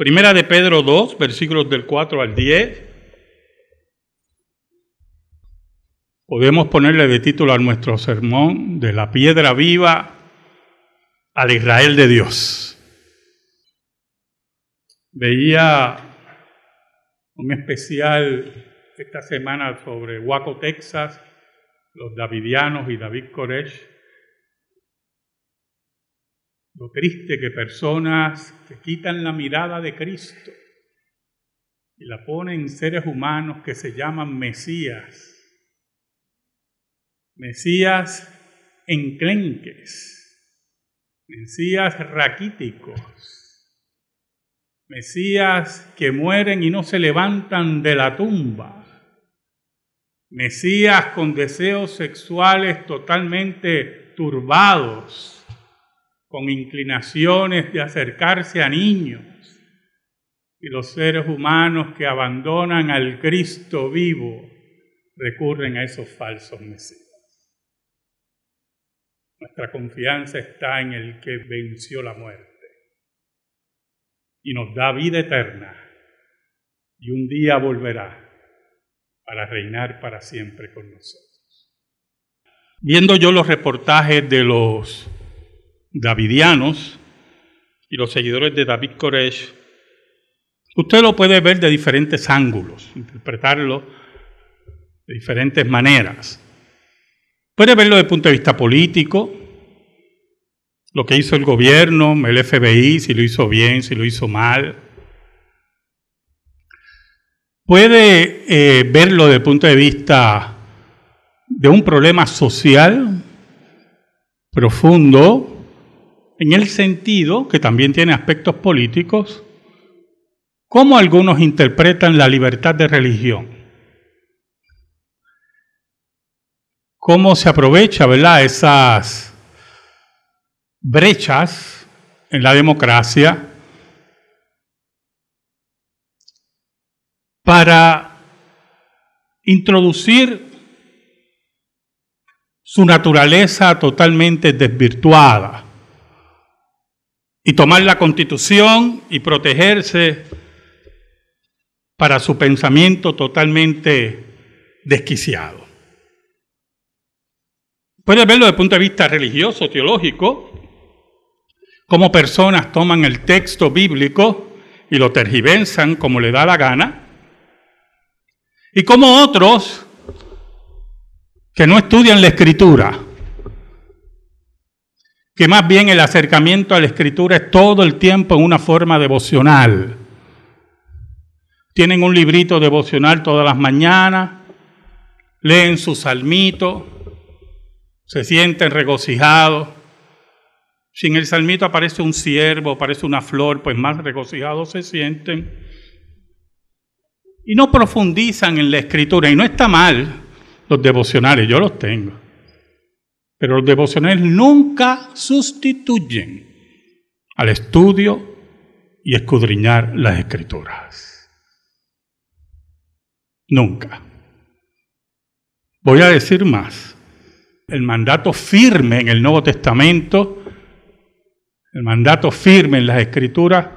Primera de Pedro 2, versículos del 4 al 10. Podemos ponerle de título a nuestro sermón de la piedra viva al Israel de Dios. Veía un especial esta semana sobre Waco, Texas, los davidianos y David Koresh lo triste que personas que quitan la mirada de Cristo y la ponen en seres humanos que se llaman Mesías. Mesías enclenques, Mesías raquíticos, Mesías que mueren y no se levantan de la tumba, Mesías con deseos sexuales totalmente turbados con inclinaciones de acercarse a niños y los seres humanos que abandonan al Cristo vivo recurren a esos falsos mesías. Nuestra confianza está en el que venció la muerte y nos da vida eterna y un día volverá para reinar para siempre con nosotros. Viendo yo los reportajes de los davidianos y los seguidores de David Koresh, usted lo puede ver de diferentes ángulos, interpretarlo de diferentes maneras. Puede verlo desde el punto de vista político, lo que hizo el gobierno, el FBI, si lo hizo bien, si lo hizo mal. Puede eh, verlo desde el punto de vista de un problema social profundo en el sentido que también tiene aspectos políticos, cómo algunos interpretan la libertad de religión, cómo se aprovecha, ¿verdad?, esas brechas en la democracia para introducir su naturaleza totalmente desvirtuada y tomar la constitución y protegerse para su pensamiento totalmente desquiciado. Puede verlo desde el punto de vista religioso, teológico, cómo personas toman el texto bíblico y lo tergiversan como le da la gana, y cómo otros que no estudian la escritura, que más bien el acercamiento a la escritura es todo el tiempo en una forma devocional. Tienen un librito devocional todas las mañanas, leen su salmito, se sienten regocijados. Si en el salmito aparece un ciervo, aparece una flor, pues más regocijados se sienten. Y no profundizan en la escritura. Y no está mal los devocionales, yo los tengo. Pero los devocionales nunca sustituyen al estudio y escudriñar las escrituras. Nunca. Voy a decir más. El mandato firme en el Nuevo Testamento, el mandato firme en las escrituras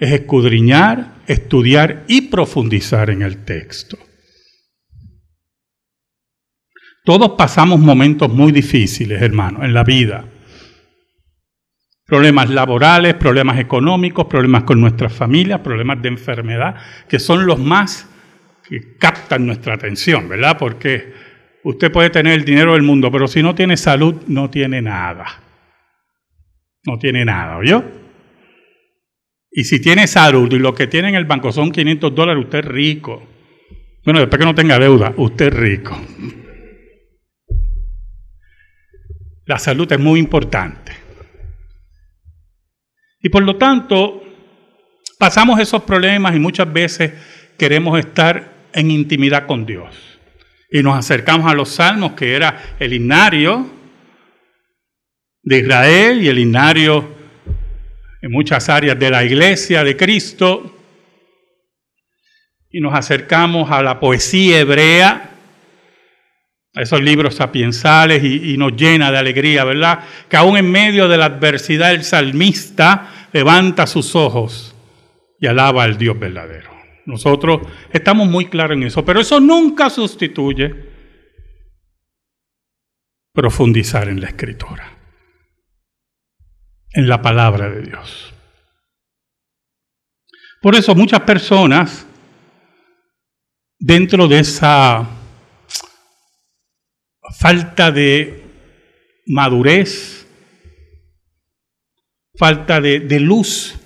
es escudriñar, estudiar y profundizar en el texto. Todos pasamos momentos muy difíciles, hermano, en la vida. Problemas laborales, problemas económicos, problemas con nuestras familias, problemas de enfermedad, que son los más que captan nuestra atención, ¿verdad? Porque usted puede tener el dinero del mundo, pero si no tiene salud, no tiene nada. No tiene nada, ¿oyó? Y si tiene salud y lo que tiene en el banco son 500 dólares, usted es rico. Bueno, después que no tenga deuda, usted es rico. La salud es muy importante. Y por lo tanto, pasamos esos problemas y muchas veces queremos estar en intimidad con Dios. Y nos acercamos a los salmos, que era el himnario de Israel y el himnario en muchas áreas de la iglesia de Cristo. Y nos acercamos a la poesía hebrea a esos libros sapiensales y, nos llena de alegría, ¿verdad? Que aún en medio de la adversidad el salmista levanta sus ojos y alaba al Dios verdadero. Nosotros estamos muy claros en eso, pero eso nunca sustituye profundizar en la escritura, en la palabra de Dios. Por eso muchas personas, dentro de esa falta de madurez, falta de, luz,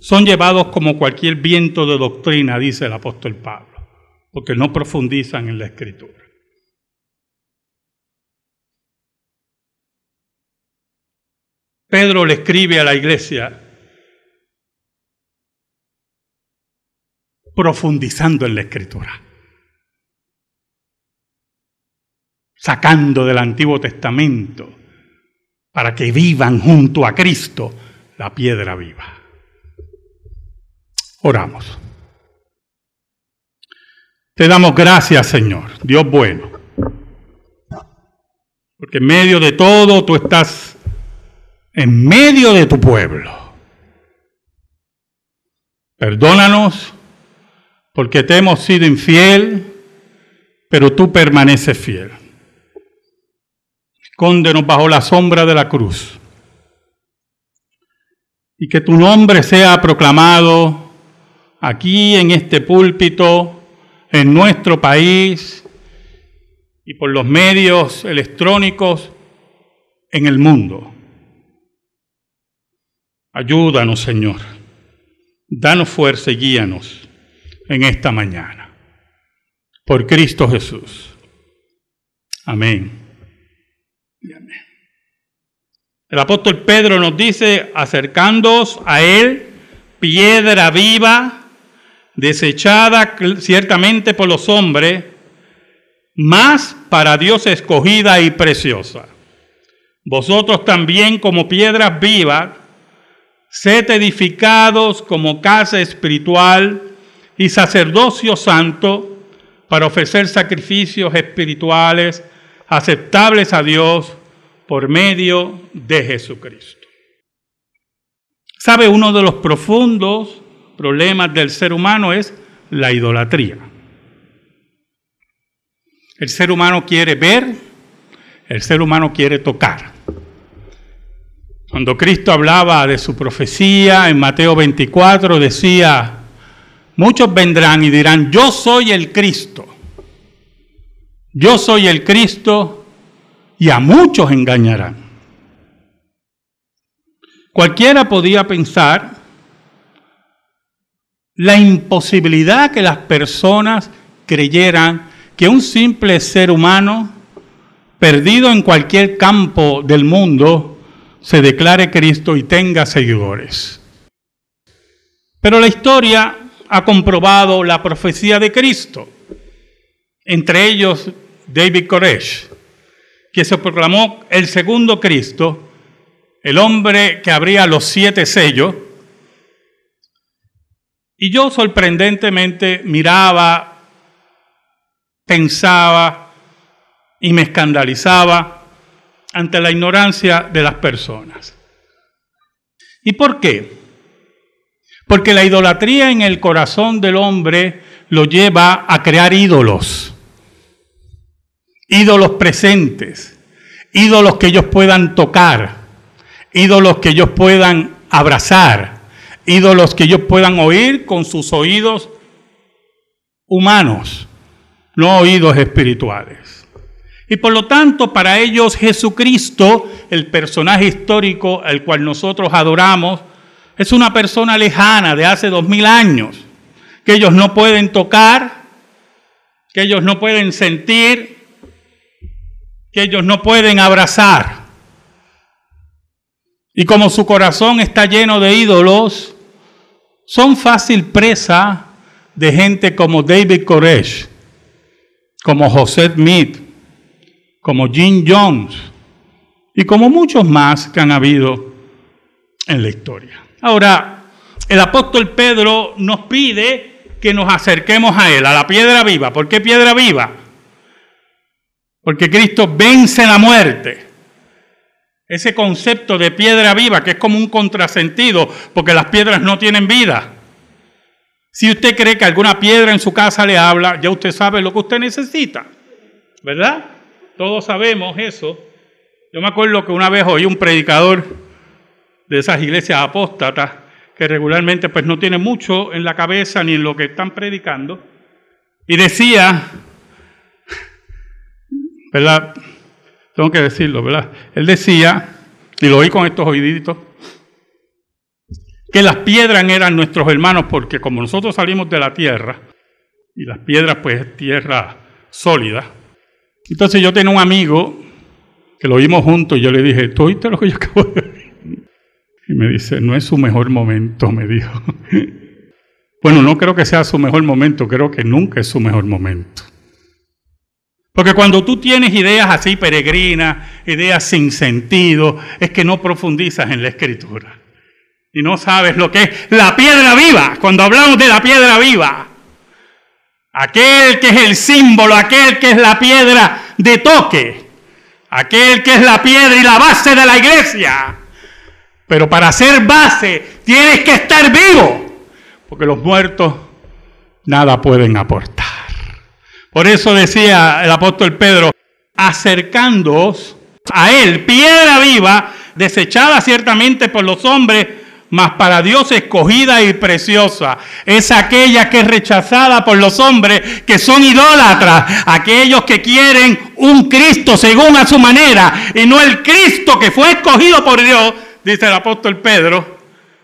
son llevados como cualquier viento de doctrina, dice el apóstol Pablo, porque no profundizan en la escritura. Pedro le escribe a la iglesia profundizando en la escritura, sacando del Antiguo Testamento para que vivan junto a Cristo la piedra viva. Oramos. Te damos gracias, Señor, Dios bueno, porque en medio de todo tú estás en medio de tu pueblo. Perdónanos porque te hemos sido infiel, pero tú permaneces fiel. Escóndenos bajo la sombra de la cruz y que tu nombre sea proclamado aquí en este púlpito, en nuestro país y por los medios electrónicos en el mundo. Ayúdanos, Señor. Danos fuerza y guíanos en esta mañana. Por Cristo Jesús. Amén. El apóstol Pedro nos dice, acercándoos a Él, piedra viva, desechada ciertamente por los hombres, más para Dios escogida y preciosa. Vosotros también como piedras vivas, sed edificados como casa espiritual y sacerdocio santo para ofrecer sacrificios espirituales aceptables a Dios por medio de Jesucristo. ¿Sabe uno de los profundos problemas del ser humano es la idolatría. El ser humano quiere ver, el ser humano quiere tocar. Cuando Cristo hablaba de su profecía en Mateo 24, decía, muchos vendrán y dirán, yo soy el Cristo, yo soy el Cristo, y a muchos engañarán. Cualquiera podía pensar la imposibilidad que las personas creyeran que un simple ser humano, perdido en cualquier campo del mundo, se declare Cristo y tenga seguidores. Pero la historia ha comprobado la profecía de Cristo, entre ellos David Koresh, que se proclamó el segundo Cristo, el hombre que abría los siete sellos, y yo sorprendentemente miraba, pensaba y me escandalizaba ante la ignorancia de las personas. ¿Y por qué? Porque la idolatría en el corazón del hombre lo lleva a crear ídolos, ídolos presentes, ídolos que ellos puedan tocar, ídolos que ellos puedan abrazar, ídolos que ellos puedan oír con sus oídos humanos, no oídos espirituales. Y por lo tanto, para ellos Jesucristo, el personaje histórico al cual nosotros adoramos, es una persona lejana de hace dos mil años, que ellos no pueden tocar, que ellos no pueden sentir, que ellos no pueden abrazar. Y como su corazón está lleno de ídolos, son fácil presa de gente como David Koresh, como José Smith, como Jim Jones y como muchos más que han habido en la historia. Ahora, el apóstol Pedro nos pide que nos acerquemos a él, a la piedra viva. ¿Por qué piedra viva? Porque Cristo vence la muerte. Ese concepto de piedra viva, que es como un contrasentido, porque las piedras no tienen vida. Si usted cree que alguna piedra en su casa le habla, ya usted sabe lo que usted necesita, ¿verdad? Todos sabemos eso. Yo me acuerdo que una vez oí un predicador de esas iglesias apóstatas que regularmente pues no tiene mucho en la cabeza ni en lo que están predicando y decía, ¿verdad? Tengo que decirlo, ¿verdad? Él decía, y lo oí con estos oíditos, que las piedras eran nuestros hermanos porque como nosotros salimos de la tierra, y las piedras pues es tierra sólida, entonces yo tenía un amigo que lo vimos juntos y yo le dije, ¿tú oíste lo que yo acabo de decir? Y me dice, no es su mejor momento, me dijo. bueno, no creo que sea su mejor momento, creo que nunca es su mejor momento. Porque cuando tú tienes ideas así peregrinas, ideas sin sentido, es que no profundizas en la escritura. Y no sabes lo que es la piedra viva, cuando hablamos de la piedra viva. Aquel que es el símbolo, aquel que es la piedra de toque, aquel que es la piedra y la base de la iglesia. Pero para ser base tienes que estar vivo, porque los muertos nada pueden aportar. Por eso decía el apóstol Pedro, acercándoos a él, piedra viva, desechada ciertamente por los hombres, mas para Dios escogida y preciosa. Es aquella que es rechazada por los hombres que son idólatras, aquellos que quieren un Cristo según a su manera y no el Cristo que fue escogido por Dios, dice el apóstol Pedro,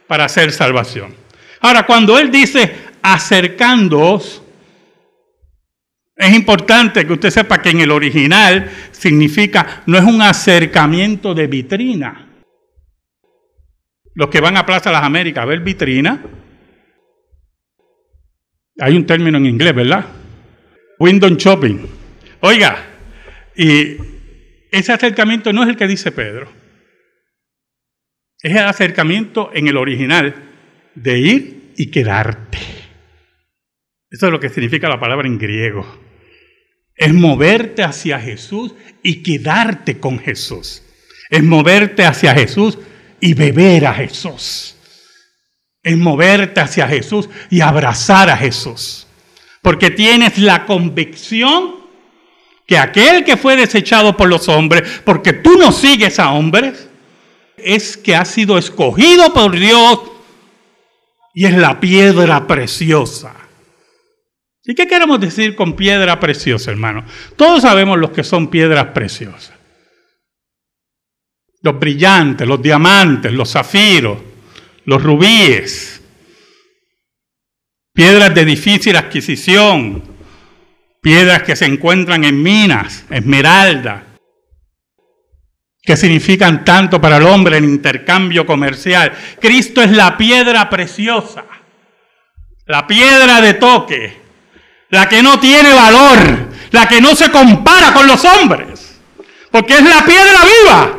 para hacer salvación. Ahora, cuando él dice acercándoos, es importante que usted sepa que en el original significa, no es un acercamiento de vitrina. Los que van a Plaza Las Américas a ver vitrina, hay un término en inglés, ¿verdad? Window shopping. Oiga, y ese acercamiento no es el que dice Pedro. Es el acercamiento en el original de ir y quedarte. Eso es lo que significa la palabra en griego es moverte hacia Jesús y quedarte con Jesús. Es moverte hacia Jesús y beber a Jesús. Es moverte hacia Jesús y abrazar a Jesús. Porque tienes la convicción que aquel que fue desechado por los hombres, porque tú no sigues a hombres, es que ha sido escogido por Dios y es la piedra preciosa. ¿Y qué queremos decir con piedra preciosa, hermano? Todos sabemos los que son piedras preciosas. Los brillantes, los diamantes, los zafiros, los rubíes, piedras de difícil adquisición, piedras que se encuentran en minas, esmeralda, que significan tanto para el hombre en intercambio comercial. Cristo es la piedra preciosa, la piedra de toque, la que no tiene valor, la que no se compara con los hombres, porque es la piedra viva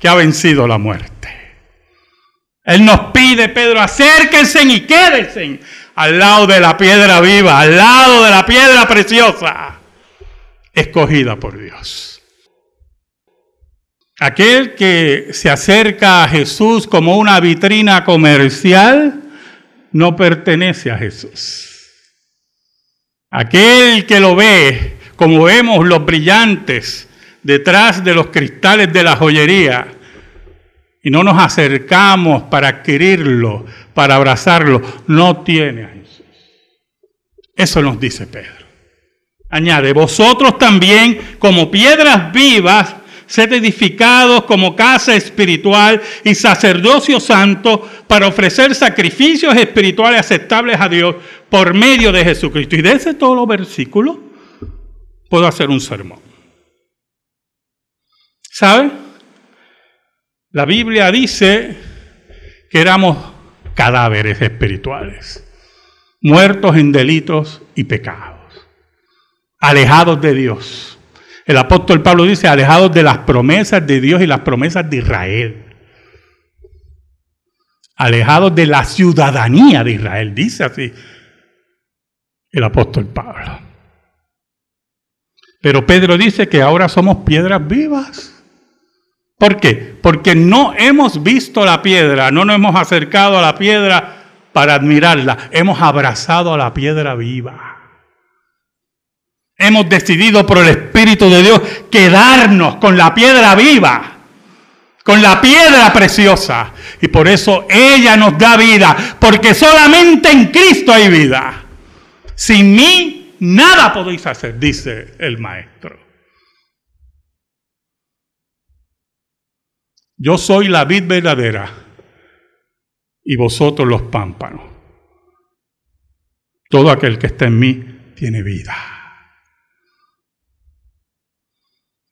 que ha vencido la muerte. Él nos pide, Pedro, acérquense y quédense al lado de la piedra viva, al lado de la piedra preciosa, escogida por Dios. Aquel que se acerca a Jesús como una vitrina comercial no pertenece a Jesús. Aquel que lo ve, como vemos los brillantes detrás de los cristales de la joyería, y no nos acercamos para adquirirlo, para abrazarlo, no tiene a Jesús. Eso nos dice Pedro. Añade, vosotros también como piedras vivas, sed edificados como casa espiritual y sacerdocio santo para ofrecer sacrificios espirituales aceptables a Dios por medio de Jesucristo. Y de ese todo los versículos puedo hacer un sermón. ¿Sabe? La Biblia dice que éramos cadáveres espirituales, muertos en delitos y pecados, alejados de Dios el apóstol Pablo dice, alejados de las promesas de Dios y las promesas de Israel. Alejados de la ciudadanía de Israel, dice así el apóstol Pablo. Pero Pedro dice que ahora somos piedras vivas. ¿Por qué? Porque no hemos visto la piedra, no nos hemos acercado a la piedra para admirarla, hemos abrazado a la piedra viva. Hemos decidido por el De Dios quedarnos con la piedra viva, con la piedra preciosa. Y por eso ella nos da vida, porque solamente en Cristo hay vida. Sin mí nada podéis hacer, dice el Maestro. Yo soy la vid verdadera y vosotros los pámpanos. Todo aquel que está en mí tiene vida.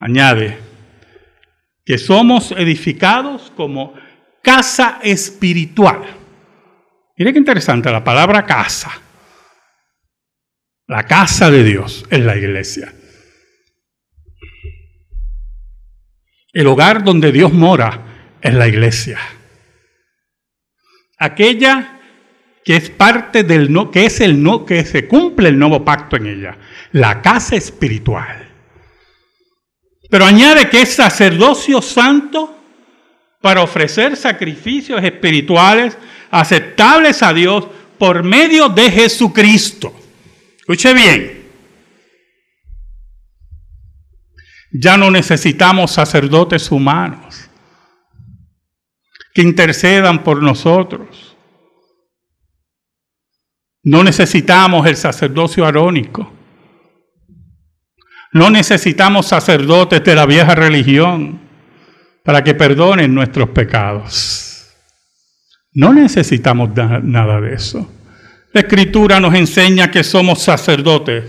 Añade que somos edificados como casa espiritual. Mire qué interesante la palabra casa. La casa de Dios es la iglesia. El hogar donde Dios mora es la iglesia. Aquella que es parte del no, que es el no, que se cumple el nuevo pacto en ella, la casa espiritual. Pero añade que es sacerdocio santo para ofrecer sacrificios espirituales aceptables a Dios por medio de Jesucristo. Escuche bien. Ya no necesitamos sacerdotes humanos que intercedan por nosotros. No necesitamos el sacerdocio arónico. No necesitamos sacerdotes de la vieja religión para que perdonen nuestros pecados. No necesitamos nada de eso. La escritura nos enseña que somos sacerdotes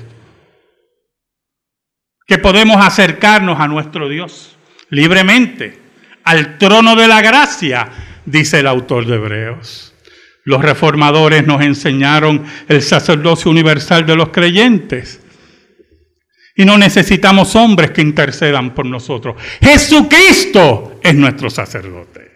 que podemos acercarnos a nuestro Dios libremente, al trono de la gracia, dice el autor de Hebreos. Los reformadores nos enseñaron el sacerdocio universal de los creyentes. Y no necesitamos hombres que intercedan por nosotros. Jesucristo es nuestro sacerdote.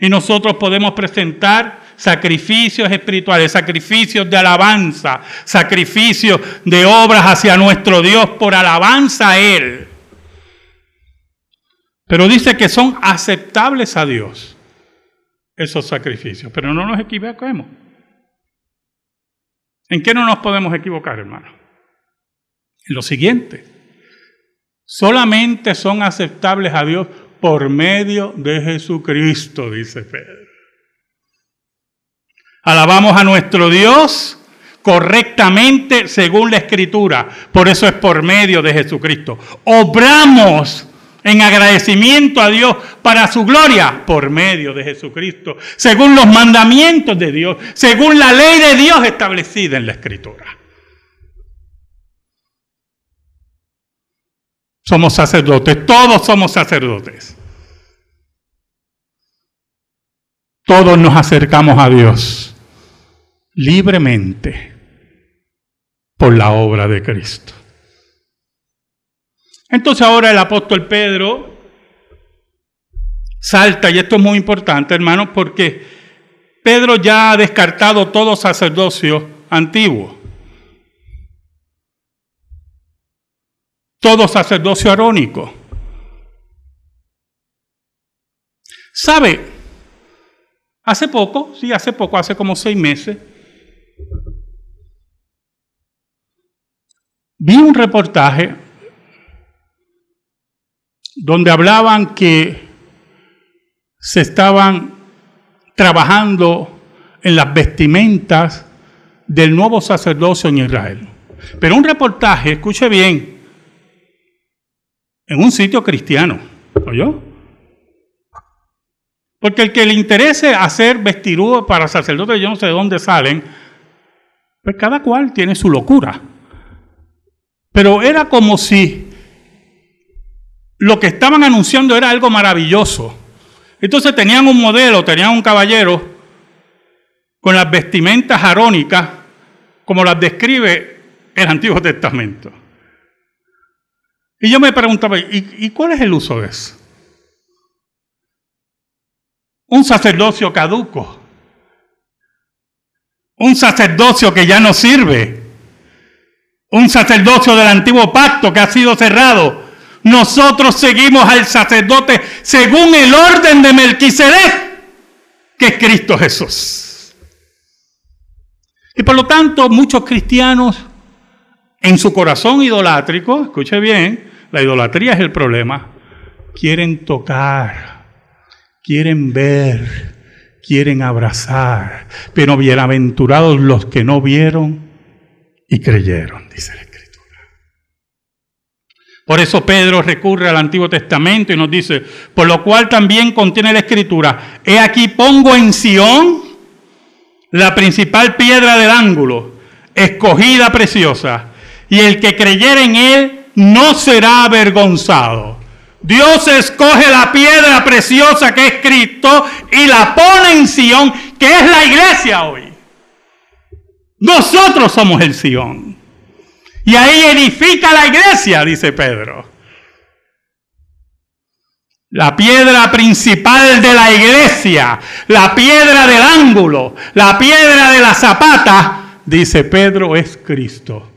Y nosotros podemos presentar sacrificios espirituales, sacrificios de alabanza, sacrificios de obras hacia nuestro Dios por alabanza a Él. Pero dice que son aceptables a Dios esos sacrificios. Pero no nos equivoquemos. ¿En qué no nos podemos equivocar, hermano? Lo siguiente. Solamente son aceptables a Dios por medio de Jesucristo, dice Pedro. Alabamos a nuestro Dios correctamente según la Escritura. Por eso es por medio de Jesucristo. Obramos en agradecimiento a Dios para su gloria por medio de Jesucristo, según los mandamientos de Dios, según la ley de Dios establecida en la Escritura. Somos sacerdotes, todos somos sacerdotes. Todos nos acercamos a Dios libremente por la obra de Cristo. Entonces ahora el apóstol Pedro salta, y esto es muy importante, hermanos, porque Pedro ya ha descartado todo sacerdocio antiguo, todo sacerdocio arónico. ¿Sabe? Hace poco, sí, hace poco, hace como seis meses, Vi un reportaje donde hablaban que se estaban trabajando en las vestimentas del nuevo sacerdocio en Israel. Pero un reportaje, escuche bien, en un sitio cristiano, ¿oyó? Porque el que le interese hacer vestiduras para sacerdotes, yo no sé de dónde salen, pues cada cual tiene su locura. Pero era como si lo que estaban anunciando era algo maravilloso. Entonces tenían un modelo, tenían un caballero con las vestimentas arónicas, como las describe el Antiguo Testamento. Y yo me preguntaba, ¿y, ¿y cuál es el uso de eso? Un sacerdocio caduco. Un sacerdocio que ya no sirve un sacerdocio del antiguo pacto que ha sido cerrado. Nosotros seguimos al sacerdote según el orden de Melquisedec, que es Cristo Jesús. Y por lo tanto, muchos cristianos en su corazón idolátrico, escuche bien, la idolatría es el problema, quieren tocar, quieren ver, quieren abrazar, pero bienaventurados los que no vieron y creyeron, dice la Escritura. Por eso Pedro recurre al Antiguo Testamento y nos dice, por lo cual también contiene la Escritura, he aquí pongo en Sión la principal piedra del ángulo, escogida preciosa, y el que creyere en él no será avergonzado. Dios escoge la piedra preciosa que es Cristo y la pone en Sion, que es la iglesia hoy. Nosotros somos el Sion. Y ahí edifica la iglesia, dice Pedro. La piedra principal de la iglesia, la piedra del ángulo, la piedra de la zapata, dice Pedro, es Cristo.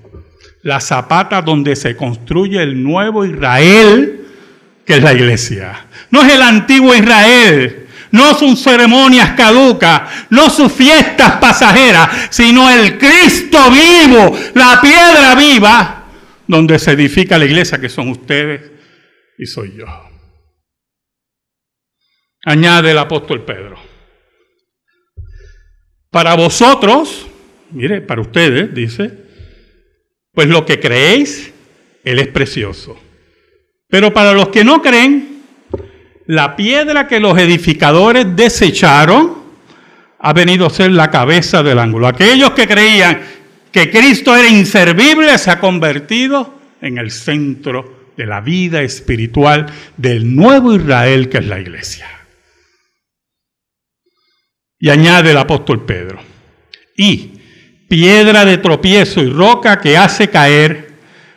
La zapata donde se construye el nuevo Israel que es la iglesia. No es el antiguo Israel, no son ceremonias caducas, no sus fiestas pasajeras, sino el Cristo vivo, la piedra viva, donde se edifica la iglesia, que son ustedes y soy yo. Añade el apóstol Pedro. Para vosotros, mire, para ustedes, dice, pues lo que creéis, Él es precioso. Pero para los que no creen, la piedra que los edificadores desecharon ha venido a ser la cabeza del ángulo. Aquellos que creían que Cristo era inservible se ha convertido en el centro de la vida espiritual del nuevo Israel que es la iglesia. Y añade el apóstol Pedro, y piedra de tropiezo y roca que hace caer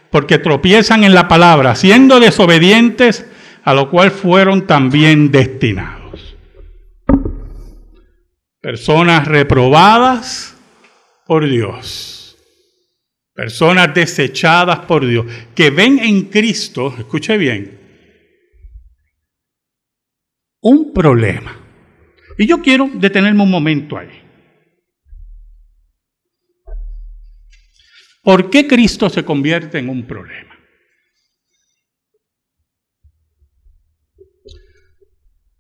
porque tropiezan en la palabra, siendo desobedientes, a lo cual fueron también destinados. Personas reprobadas por Dios, personas desechadas por Dios, que ven en Cristo, escuche bien, un problema. Y yo quiero detenerme un momento ahí. ¿Por qué Cristo se convierte en un problema?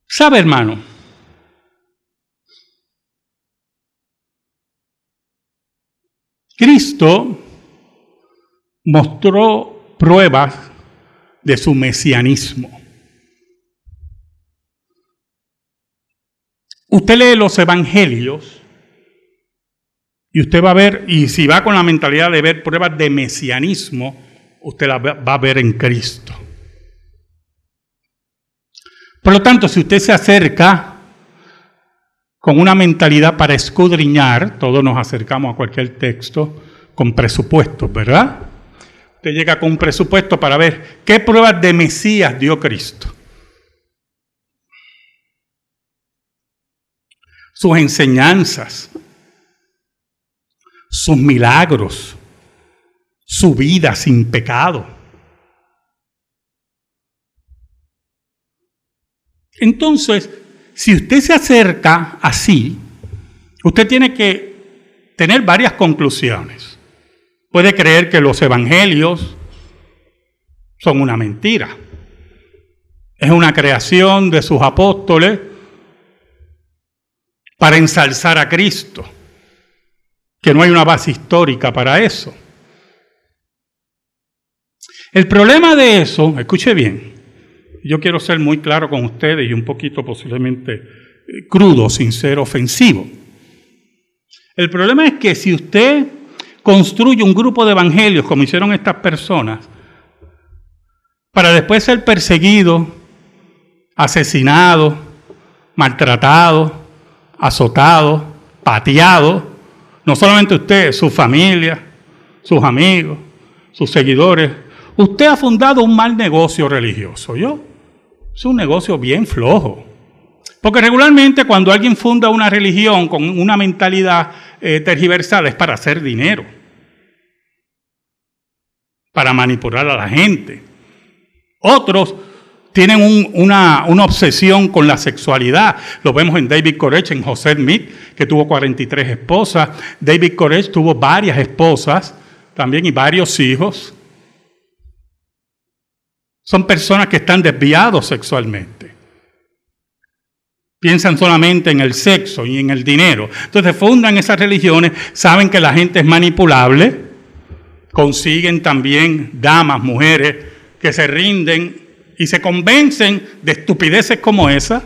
¿Sabe, hermano? Cristo mostró pruebas de su mesianismo. Usted lee los evangelios y usted va a ver, y si va con la mentalidad de ver pruebas de mesianismo, usted la va a ver en Cristo. Por lo tanto, si usted se acerca con una mentalidad para escudriñar, todos nos acercamos a cualquier texto con presupuestos, ¿verdad? Usted llega con un presupuesto para ver qué pruebas de Mesías dio Cristo. Sus enseñanzas, sus milagros, su vida sin pecado. Entonces, si usted se acerca así, usted tiene que tener varias conclusiones. Puede creer que los evangelios son una mentira. Es una creación de sus apóstoles para ensalzar a Cristo que no hay una base histórica para eso. El problema de eso, escuche bien, yo quiero ser muy claro con ustedes y un poquito posiblemente eh, crudo, sin ser ofensivo. El problema es que si usted construye un grupo de evangelios como hicieron estas personas, para después ser perseguido, asesinado, maltratado, azotado, pateado, no solamente usted, su familia, sus amigos, sus seguidores. Usted ha fundado un mal negocio religioso, ¿yo? Es un negocio bien flojo. Porque regularmente cuando alguien funda una religión con una mentalidad eh, es para hacer dinero, para manipular a la gente. Otros tienen una, una, obsesión con la sexualidad. Lo vemos en David Koresh, en José Smith, que tuvo 43 esposas. David Koresh tuvo varias esposas también y varios hijos. Son personas que están desviados sexualmente. Piensan solamente en el sexo y en el dinero. Entonces fundan esas religiones, saben que la gente es manipulable, consiguen también damas, mujeres que se rinden y se convencen de estupideces como esa.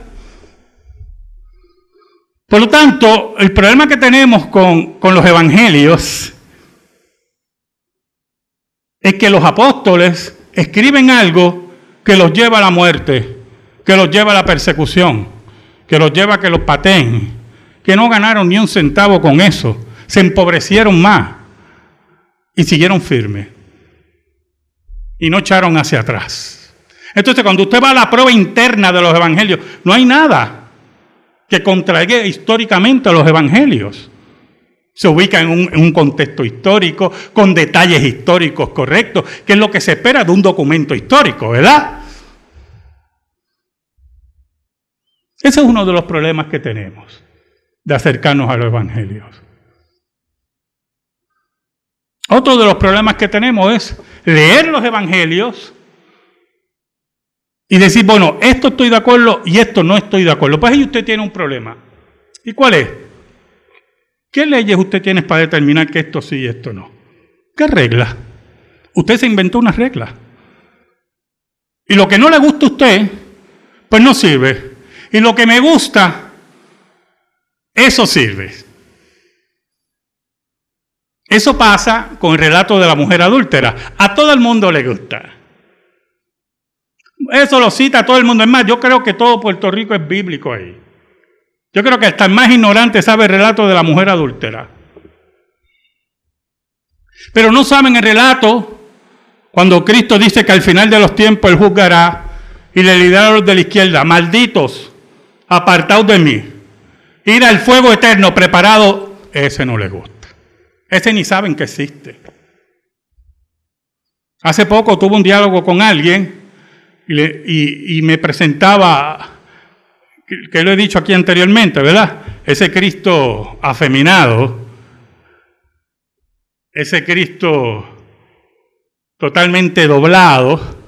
Por lo tanto, el problema que tenemos con, con los evangelios es que los apóstoles escriben algo que los lleva a la muerte, que los lleva a la persecución, que los lleva a que los pateen, que no ganaron ni un centavo con eso, se empobrecieron más y siguieron firmes y no echaron hacia atrás. Entonces, cuando usted va a la prueba interna de los evangelios, no hay nada que contraiga históricamente a los evangelios. Se ubica en un, contexto histórico, con detalles históricos correctos, que es lo que se espera de un documento histórico, ¿verdad? Ese es uno de los problemas que tenemos de acercarnos a los evangelios. Otro de los problemas que tenemos es leer los evangelios y decir, bueno, esto estoy de acuerdo y esto no estoy de acuerdo. Pues ahí usted tiene un problema. ¿Y cuál es? ¿Qué leyes usted tiene para determinar que esto sí y esto no? ¿Qué regla? Usted se inventó una regla. Y lo que no le gusta a usted, pues no sirve. Y lo que me gusta, eso sirve. Eso pasa con el relato de la mujer adúltera. A todo el mundo le gusta. Eso lo cita todo el mundo. Es más, yo creo que todo Puerto Rico es bíblico ahí. Yo creo que hasta el más ignorante sabe el relato de la mujer adúltera. Pero no saben el relato cuando Cristo dice que al final de los tiempos Él juzgará y le dirá a los de la izquierda, malditos, apartados de mí. Ir al fuego eterno preparado, ese no le gusta. Ese ni saben que existe. Hace poco tuve un diálogo con alguien y, me presentaba, que lo he dicho aquí anteriormente, ¿verdad? Ese Cristo afeminado, ese Cristo totalmente doblado.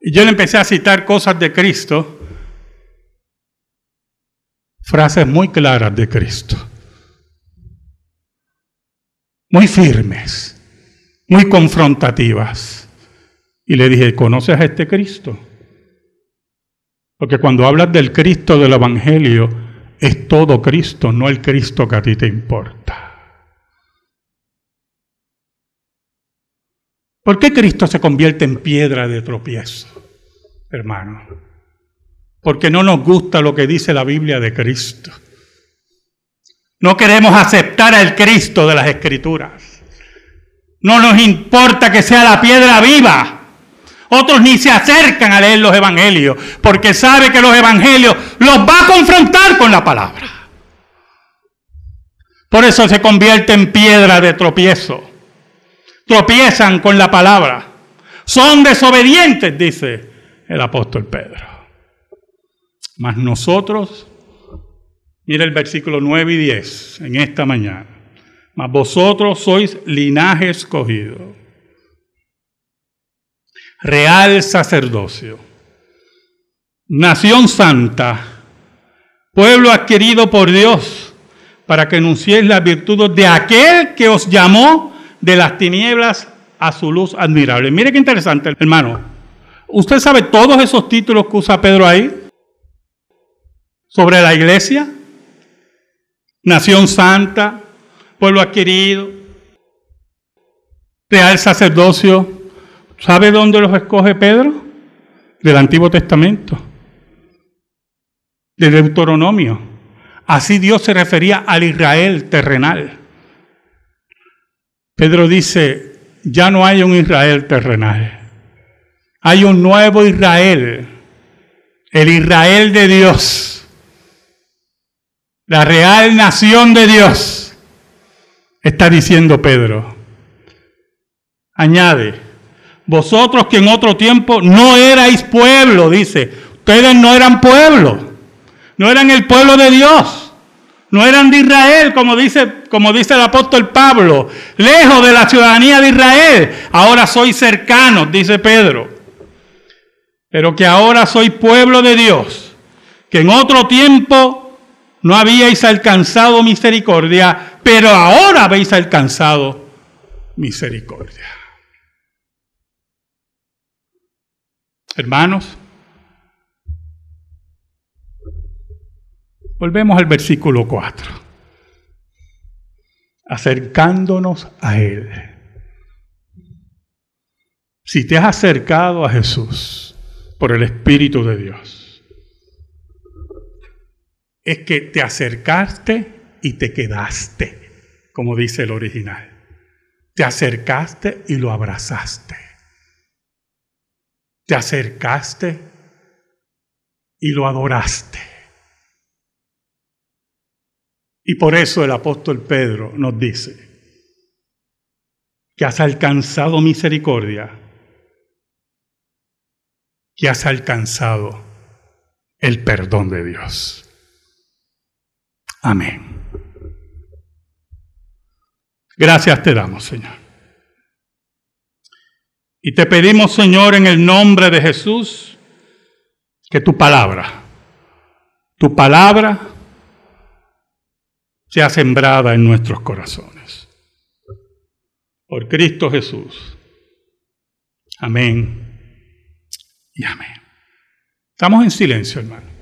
Y yo le empecé a citar cosas de Cristo, frases muy claras de Cristo, muy firmes, muy confrontativas. Y le dije, ¿conoces a este Cristo? Porque cuando hablas del Cristo del Evangelio, es todo Cristo, no el Cristo que a ti te importa. ¿Por qué Cristo se convierte en piedra de tropiezo, hermano? Porque no nos gusta lo que dice la Biblia de Cristo. No queremos aceptar al Cristo de las Escrituras. No nos importa que sea la piedra viva. Otros ni se acercan a leer los evangelios porque sabe que los evangelios los va a confrontar con la palabra. Por eso se convierte en piedra de tropiezo. Tropiezan con la palabra. Son desobedientes, dice el apóstol Pedro. Mas nosotros, mire el versículo 9 y 10 en esta mañana. Mas vosotros sois linaje escogido real sacerdocio, nación santa, pueblo adquirido por Dios, para que anunciéis las virtudes de aquel que os llamó de las tinieblas a su luz admirable. Mire qué interesante, hermano. ¿Usted sabe todos esos títulos que usa Pedro ahí? Sobre la iglesia, nación santa, pueblo adquirido, real sacerdocio, ¿Sabe dónde los escoge Pedro? Del Antiguo Testamento, del Deuteronomio. Así Dios se refería al Israel terrenal. Pedro dice, ya no hay un Israel terrenal. Hay un nuevo Israel, el Israel de Dios, la real nación de Dios, está diciendo Pedro. Añade, vosotros que en otro tiempo no erais pueblo, dice, ustedes no eran pueblo, no eran el pueblo de Dios, no eran de Israel, como dice, como dice el apóstol Pablo, lejos de la ciudadanía de Israel, ahora soy cercano, dice Pedro, pero que ahora soy pueblo de Dios, que en otro tiempo no habíais alcanzado misericordia, pero ahora habéis alcanzado misericordia. Hermanos, volvemos al versículo 4. Acercándonos a Él. Si te has acercado a Jesús por el Espíritu de Dios, es que te acercaste y te quedaste, como dice el original. Te acercaste y lo abrazaste. Te acercaste y lo adoraste. Y por eso el apóstol Pedro nos dice que has alcanzado misericordia, que has alcanzado el perdón de Dios. Amén. Gracias te damos, Señor. Y te pedimos, Señor, en el nombre de Jesús, que tu palabra, tu palabra sea sembrada en nuestros corazones. Por Cristo Jesús. Amén y amén. Estamos en silencio, hermano.